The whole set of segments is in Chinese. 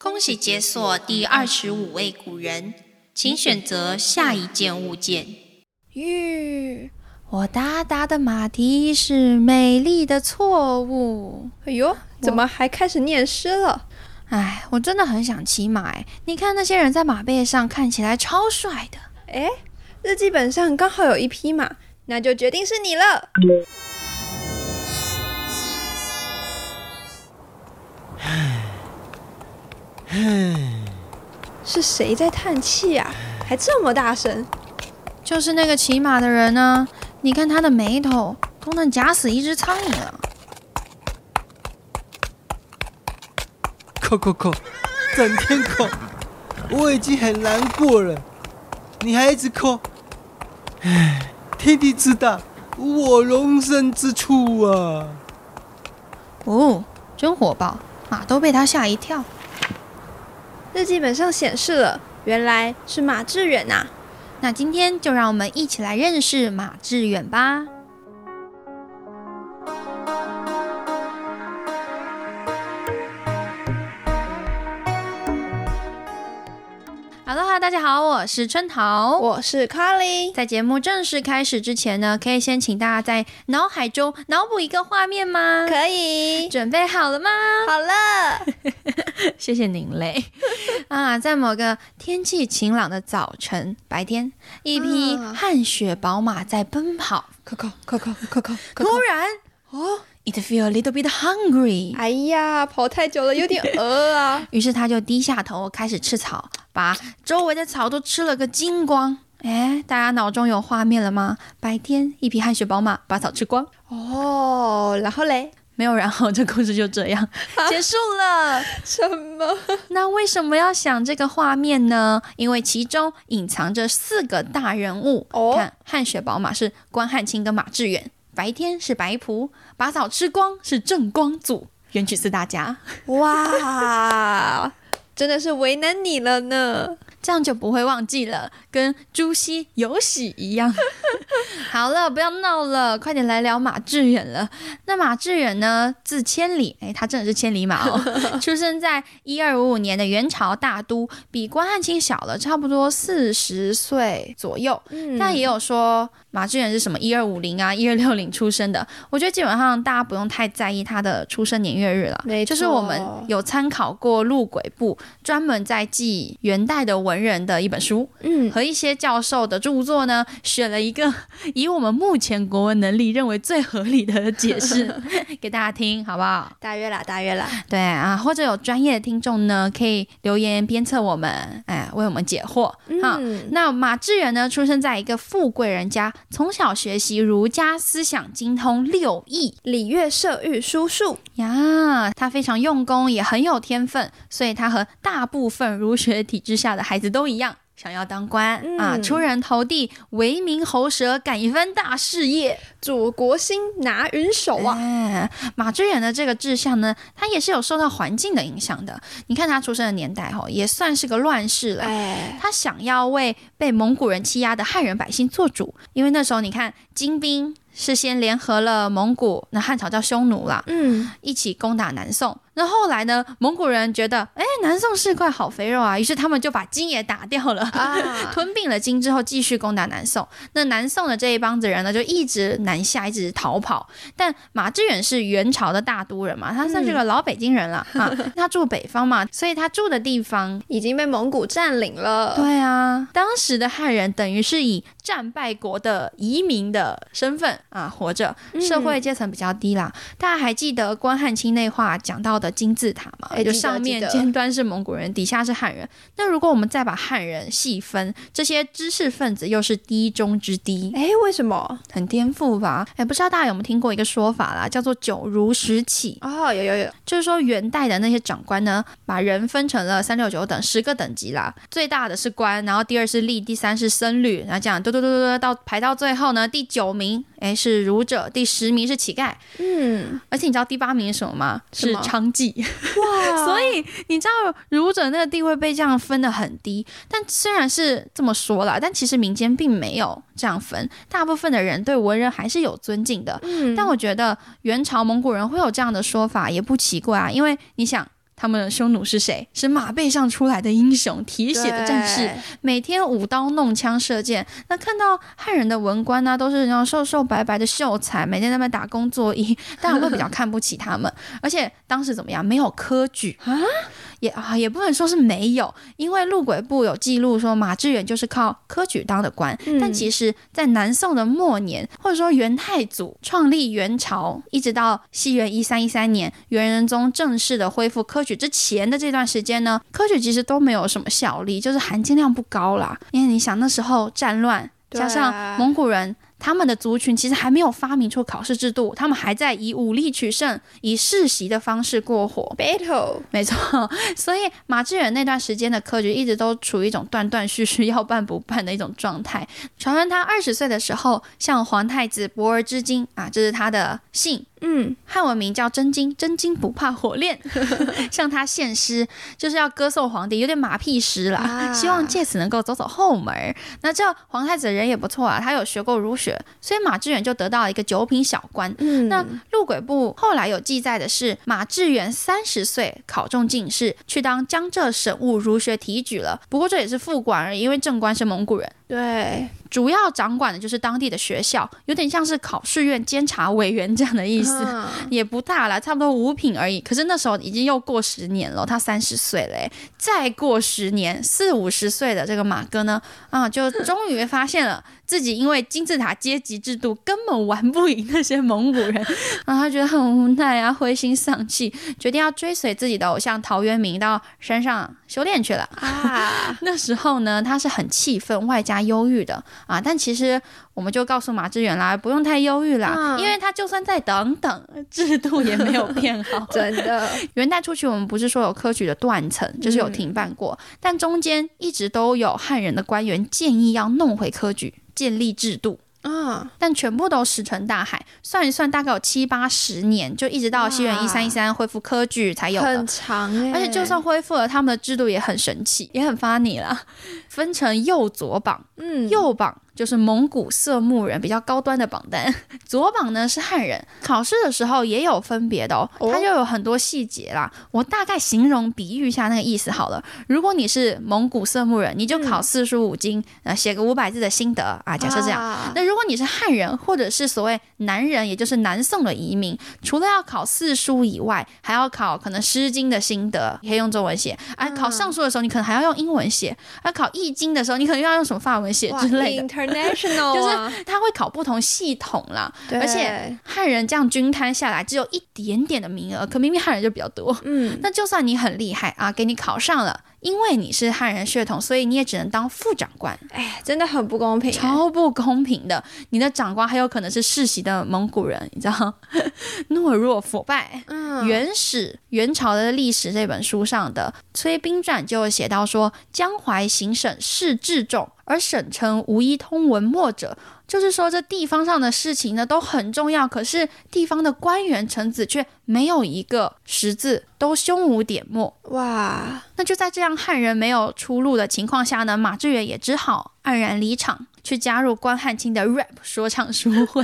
恭喜解锁第二十五位古人，请选择下一件物件。吁，我哒哒的马蹄是美丽的错误。哎呦，怎么还开始念诗了？哎，我真的很想骑马哎！你看那些人在马背上看起来超帅的。哎，日记本上刚好有一匹马，那就决定是你了。是谁在叹气啊？还这么大声？就是那个骑马的人呢。你看他的眉头都能夹死一只苍蝇了。扣扣扣，整天扣，我已经很难过了，你还一直扣。唉，天地之大，我容身之处啊！哦，真火爆，马都被他吓一跳。日记本上显示了，原来是马致远呐。那今天就让我们一起来认识马致远吧。我是春桃，我是卡莉。在节目正式开始之前呢，可以先请大家在脑海中脑补一个画面吗？可以，准备好了吗？好了，谢谢您嘞。啊，在某个天气晴朗的早晨，白天，一匹汗血宝马在奔跑。可可可可可可，突然，哦。It feel a little bit hungry。哎呀，跑太久了，有点饿啊。于是他就低下头开始吃草，把周围的草都吃了个精光。哎，大家脑中有画面了吗？白天一匹汗血宝马把草吃光。哦，然后嘞，没有然后，这故事就这样结束了。什么？那为什么要想这个画面呢？因为其中隐藏着四个大人物。哦，看汗血宝马是关汉卿跟马致远。白天是白仆，把草吃光是正光祖，元曲四大家。哇，真的是为难你了呢。这样就不会忘记了，跟朱熹有喜一样。好了，不要闹了，快点来聊马致远了。那马致远呢，字千里，哎，他真的是千里马哦。出生在一二五五年的元朝大都，比关汉卿小了差不多四十岁左右。但也有说马致远是什么一二五零啊，一二六零出生的。我觉得基本上大家不用太在意他的出生年月日了。就是我们有参考过路轨部专门在记元代的。文人的一本书，嗯，和一些教授的著作呢，选了一个 以我们目前国文能力认为最合理的解释 给大家听，好不好？大约啦，大约啦。对啊，或者有专业的听众呢，可以留言鞭策我们，哎，为我们解惑。好，那马致远呢，出生在一个富贵人家，从小学习儒家思想，精通六艺、礼乐射御书数呀。他非常用功，也很有天分，所以他和大部分儒学体制下的孩子都一样，想要当官啊，出人头地，为民喉舌，干一番大事业，祖国兴，拿云手啊！马致远的这个志向呢，他也是有受到环境的影响的。你看他出生的年代哈，也算是个乱世了。他想要为被蒙古人欺压的汉人百姓做主，因为那时候你看金兵。是先联合了蒙古，那汉朝叫匈奴啦，嗯，一起攻打南宋。那后来呢，蒙古人觉得，哎，南宋是块好肥肉啊，于是他们就把金也打掉了，啊 吞并了金之后，继续攻打南宋。那南宋的这一帮子人呢，就一直南下，一直逃跑。但马致远是元朝的大都人嘛，他算是个老北京人了啊，他住北方嘛，所以他住的地方已经被蒙古占领了。对啊，当时的汉人等于是以战败国的移民的身份。啊，活着，社会阶层比较低啦。大家还记得关汉卿那话讲到的金字塔嘛？就上面尖端是蒙古人，底下是汉人。那如果我们再把汉人细分，这些知识分子又是低中之低。哎，为什么？很颠覆吧？哎，不知道大家有没有听过一个说法啦，叫做九儒十起。哦，有有有，就是说元代的那些长官呢，把人分成了三六九等十个等级啦。最大的是官，然后第二是吏，第三是僧侣，然后这样嘟嘟嘟嘟到排到最后呢，第九名。哎，是儒者，第十名是乞丐，嗯，而且你知道第八名是什么吗？是娼妓，哇！所以你知道儒者那个地位被这样分的很低，但虽然是这么说了，但其实民间并没有这样分，大部分的人对文人还是有尊敬的。嗯，但我觉得元朝蒙古人会有这样的说法也不奇怪啊，因为你想。他们的匈奴是谁？是马背上出来的英雄，铁血的战士，每天舞刀弄枪射箭。那看到汉人的文官呢，都是那种瘦瘦白白的秀才，每天在那边打工作揖，当然会比较看不起他们。而且当时怎么样？没有科举啊。也啊，也不能说是没有，因为陆轨部有记录说马致远就是靠科举当的官。但其实，在南宋的末年，或者说元太祖创立元朝，一直到西元一三一三年元仁宗正式的恢复科举之前的这段时间呢，科举其实都没有什么效力，就是含金量不高啦。因为你想那时候战乱，加上蒙古人。他们的族群其实还没有发明出考试制度，他们还在以武力取胜、以世袭的方式过活。Battle，没错。所以马致远那段时间的科举一直都处于一种断断续续、要办不办的一种状态。传闻他二十岁的时候向皇太子博而知金啊，这是他的姓。嗯，汉文名叫真金，真金不怕火炼，向他献诗，就是要歌颂皇帝，有点马屁诗啦，希望借此能够走走后门。那这皇太子人也不错啊，他有学过儒学，所以马致远就得到了一个九品小官。嗯那陆轨部后来有记载的是，马致远三十岁考中进士，去当江浙省务儒学提举了。不过这也是副官而已，因为正官是蒙古人。对。主要掌管的就是当地的学校，有点像是考试院监察委员这样的意思，也不大了，差不多五品而已。可是那时候已经又过十年了，他三十岁了，再过十年，四五十岁的这个马哥呢，啊，就终于发现了。自己因为金字塔阶级制度根本玩不赢那些蒙古人，然后他觉得很无奈啊，灰心丧气，决定要追随自己的偶像陶渊明到山上修炼去了啊。那时候呢，他是很气愤，外加忧郁的啊。但其实我们就告诉马致远啦，不用太忧郁啦，因为他就算再等等，制度也没有变好。真的，元代初期我们不是说有科举的断层，就是有停办过，但中间一直都有汉人的官员建议要弄回科举。建立制度啊，但全部都石沉大海。算一算，大概有七八十年，就一直到西元一三一三恢复科举才有很长哎。而且就算恢复了，他们的制度也很神奇，也很 funny 啦，分成右左榜，嗯，右榜。就是蒙古色目人比较高端的榜单，左榜呢是汉人。考试的时候也有分别的哦，它就有很多细节啦。我大概形容比喻一下那个意思好了。如果你是蒙古色目人，你就考四书五经，呃，写个五百字的心得啊。假设这样，那如果你是汉人或者是所谓南人，也就是南宋的移民，除了要考四书以外，还要考可能诗经的心得，可以用中文写。啊，考尚书的时候，你可能还要用英文写。啊，考易经的时候，你可能要用什么法文写之类的。National 就是他会考不同系统啦，而且汉人这样均摊下来只有一点点的名额，可明明汉人就比较多。嗯，那就算你很厉害啊，给你考上了，因为你是汉人血统，所以你也只能当副长官。哎，真的很不公平，超不公平的。你的长官还有可能是世袭的蒙古人，你知道？懦弱腐败。嗯，元史元朝的历史这本书上的《崔兵传》就写到说，江淮行省事治重。而省城无一通文墨者，就是说这地方上的事情呢都很重要，可是地方的官员臣子却没有一个识字，都胸无点墨。哇！那就在这样汉人没有出路的情况下呢，马致远也只好黯然离场，去加入关汉卿的 rap 说唱书会。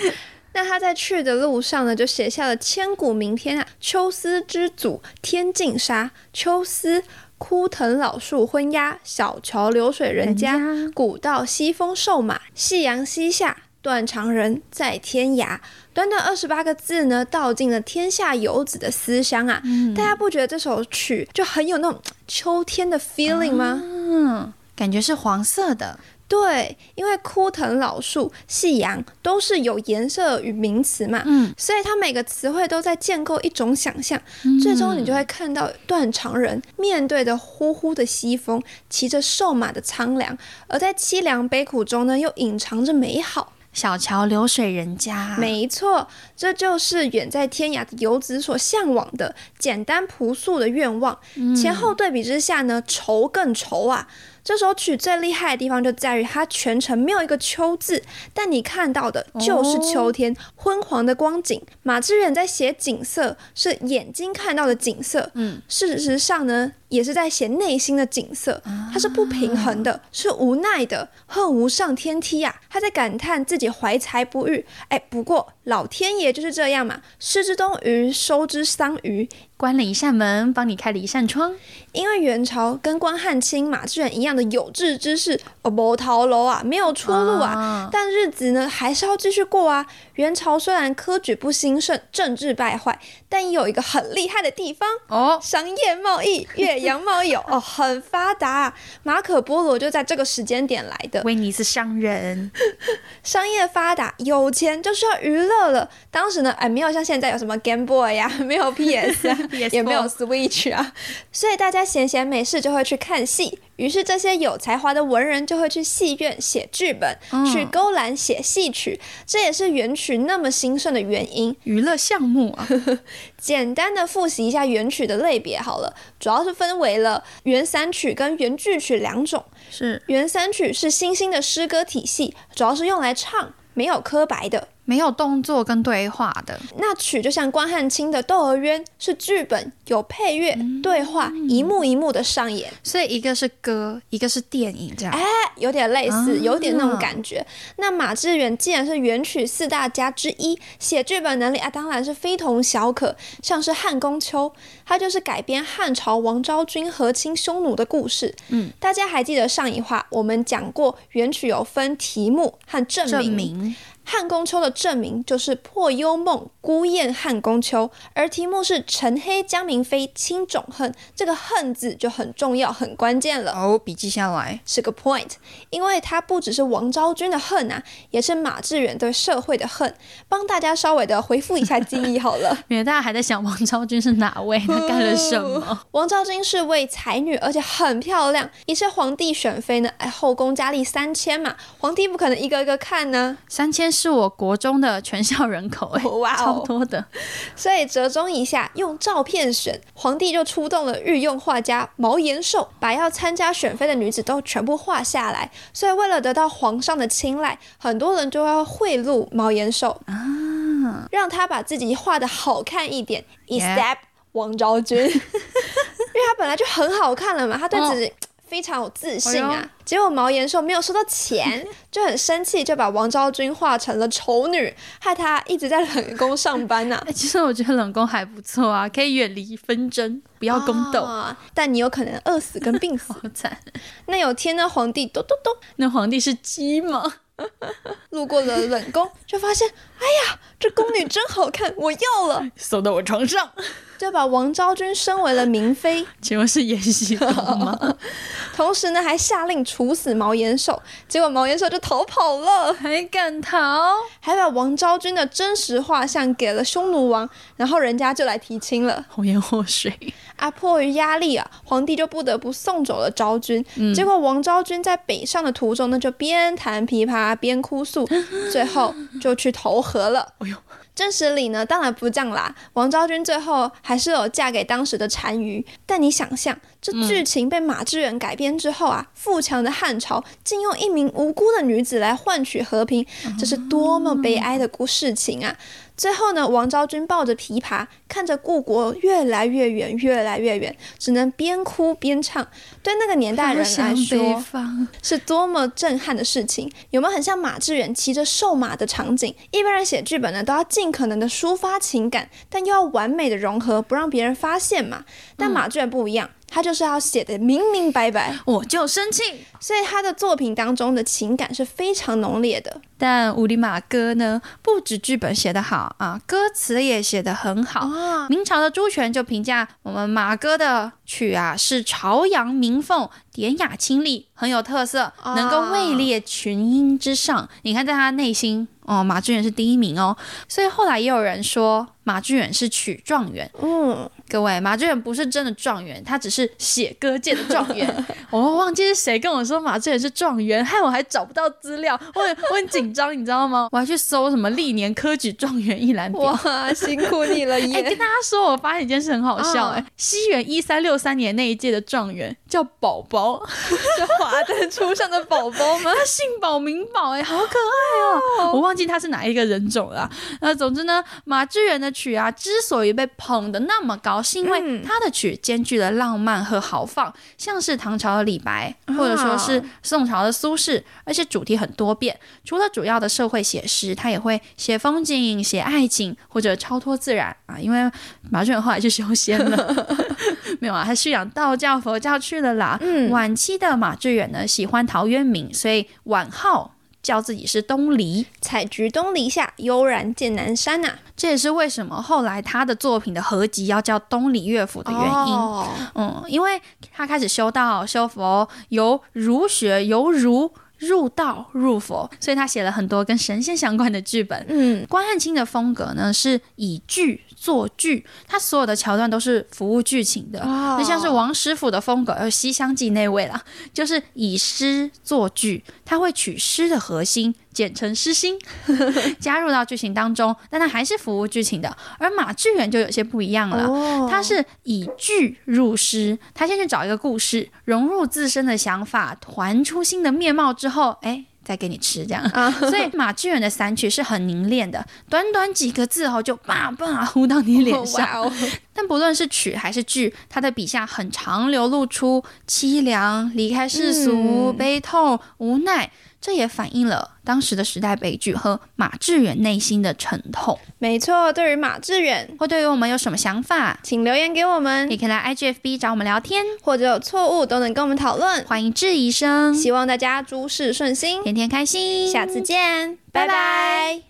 那他在去的路上呢，就写下了千古名篇啊：秋思之祖天净沙，秋思。枯藤老树昏鸦，小桥流水人家。古道西风瘦马，夕阳西下，断肠人在天涯。短短二十八个字呢，道尽了天下游子的思乡啊！大家不觉得这首曲就很有那种秋天的 feeling 吗？嗯，感觉是黄色的。对，因为枯藤老树、夕阳都是有颜色与名词嘛，嗯，所以它每个词汇都在建构一种想象，最终你就会看到断肠人面对着呼呼的西风，骑着瘦马的苍凉，而在凄凉悲苦中呢，又隐藏着美好。小桥流水人家，没错，这就是远在天涯的游子所向往的简单朴素的愿望。前后对比之下呢，愁更愁啊。这首曲最厉害的地方就在于它全程没有一个秋字，但你看到的就是秋天昏黄的光景。马致远在写景色，是眼睛看到的景色。嗯，事实上呢，也是在写内心的景色。他是不平衡的，是无奈的，恨无上天梯呀。他在感叹自己怀才不遇。哎，不过老天爷就是这样嘛，失之东隅，收之桑榆。关了一扇门，帮你开了一扇窗。因为元朝跟关汉卿、马致远一样的有志之士，哦，不逃楼啊，没有出路啊。啊但日子呢，还是要继续过啊。元朝虽然科举不兴盛，政治败坏，但也有一个很厉害的地方，哦，商业贸易、远洋贸易有哦很发达啊。马可波罗就在这个时间点来的。威尼斯商人，商业发达，有钱就需要娱乐了。当时呢，哎，没有像现在有什么 Game Boy 呀、没有 PS 啊 也没有 Switch 啊，所以大家闲闲没事就会去看戏。于是这些有才华的文人就会去戏院写剧本，嗯去勾栏写戏曲，这也是元曲那么兴盛的原因。娱乐项目啊，简单的复习一下元曲的类别好了，主要是分为了元散曲跟元剧曲两种。是元散曲是新兴的诗歌体系，主要是用来唱，没有科白的。没有动作跟对话的。那曲就像关汉卿的《窦娥冤》，是剧本有配乐、对话，一幕一幕的上演，所以一个是歌，一个是电影，这样。哎，有点类似，啊有点那种感觉。那马致远既然是元曲四大家之一，写剧本能力啊，当然是非同小可。像是《汉宫秋》，它就是改编汉朝王昭君和亲匈奴的故事。嗯，大家还记得上一话我们讲过，元曲有分题目和证证明。明汉宫秋的证明就是破幽梦，孤雁汉宫秋，而题目是沉黑江明妃亲种恨，这个恨字就很重要、很关键了。哦，笔记下来。是个 point，因为它不只是王昭君的恨啊，也是马致远对社会的恨。帮大家稍微的回复一下记忆好了。免得大家还在想王昭君是哪位，她干了什么？王昭君是位才女，而且很漂亮，也是皇帝选妃呢。哎，后宫佳丽三千嘛，皇帝不可能一个一个看呢，三千是我国中的全校人口、哎，哇哦超多的。所以折中一下，用照片选，皇帝就出动了御用画家毛延寿，把要参加选妃的女子都全部画下来。所以为了得到皇上的青睐，很多人就要贿赂毛延寿啊，让他把自己画的好看一点 Yeah，except 王昭君，因为他本来就很好看了嘛，他对自己。非常有自信啊哎！结果毛延寿没有收到钱，就很生气，就把王昭君画成了丑女，害她一直在冷宫上班呐、哎、其实我觉得冷宫还不错啊，可以远离纷争，不要宫斗，啊但你有可能饿死跟病死。好惨。那有天呢，皇帝咚咚咚那皇帝是鸡吗？路过了冷宫，就发现，哎呀，这宫女真好看，我要了，送到我床上，就把王昭君升为了明妃，请问是延禧宫吗？同时呢还下令处死毛延寿。结果毛延寿就逃跑了，还敢逃？还把王昭君的真实画像给了匈奴王，然后人家就来提亲了。红颜祸水，啊，迫于压力啊，皇帝就不得不送走了昭君。嗯结果王昭君在北上的途中呢，就边弹琵琶边哭诉，最后就去投河了。哎呦，真实里呢，当然不这样啦。王昭君最后还是有嫁给当时的单于，但你想象，这剧情被马致远改编之后啊，富强的汉朝竟用一名无辜的女子来换取和平，这是多么悲哀的故事情啊！最后呢，王昭君抱着琵琶，看着故国越来越远，越来越远，只能边哭边唱。对那个年代人来说，是多么震撼的事情！有没有很像马致远骑着瘦马的场景？一般人写剧本呢，都要尽可能的抒发情感，但又要完美的融合，不让别人发现嘛。但马致远不一样，他就是要写的明明白白，我就生气。所以他的作品当中的情感是非常浓烈的。但乌里马哥呢，不止剧本写得好啊，歌词也写得很好。啊，明朝的朱权就评价我们马哥的曲啊是朝阳鸣凤，典雅清丽，很有特色，啊能够位列群英之上。你看，在他内心哦，马致远是第一名哦。所以后来也有人说马致远是曲状元。嗯，各位，马致远不是真的状元，他只是写歌界的状元。我忘记是谁跟我说马致远是状元，害我还找不到资料，我很我很紧张，你知道吗？我还去搜什么历年科举状元一览表。哇，辛苦你了哎、跟耶！大家说，我发现一件事很好笑、哎、嗯西元一三六三年那一届的状元叫宝宝，是华灯初上的宝宝吗？他姓宝名宝，哎，好可爱哦！我忘记他是哪一个人种了啊、那总之呢，马致远的曲啊，之所以被捧得那么高谣，是因为嗯他的曲兼具了浪漫和豪放，像是唐朝的李白，或者说是宋朝的苏轼，而且主题很多变。除了主要的社会写诗，他也会写风景、写爱情或者超脱自然啊。因为马致远后来去修仙了，没有啊，他是养道教、佛教去了啦。嗯晚期的马致远呢，喜欢陶渊明，所以晚号叫自己是东篱。采菊东篱下，悠然见南山呐、这也是为什么后来他的作品的合集要叫《东篱乐府》的原因。哦嗯，因为他开始修道、修佛，由儒学由儒入道入佛，所以他写了很多跟神仙相关的剧本。嗯，关汉卿的风格呢是以剧作剧，他所有的桥段都是服务剧情的。哦那像是王师傅的风格，呃，《西厢记》那位啦，就是以诗作剧，他会取诗的核心，简称诗心，加入到剧情当中，但他还是服务剧情的。而马致远就有些不一样了，哦他是以剧入诗，他先去找一个故事，融入自身的想法，团出新的面貌之后，哎。再给你吃这样，啊 所以马致远的散曲是很凝练的，短短几个字哦就叭叭呼到你脸上。但不论是曲还是剧，他的笔下很常流露出凄凉、离开世俗、嗯悲痛、无奈，这也反映了当时的时代悲剧和马致远内心的沉痛。没错。对于马致远，或对于我们有什么想法，请留言给我们也，可以来 IGFB 找我们聊天，或者有错误都能跟我们讨论。欢迎质疑声，希望大家诸事顺心，天天开心，下次见，拜拜拜拜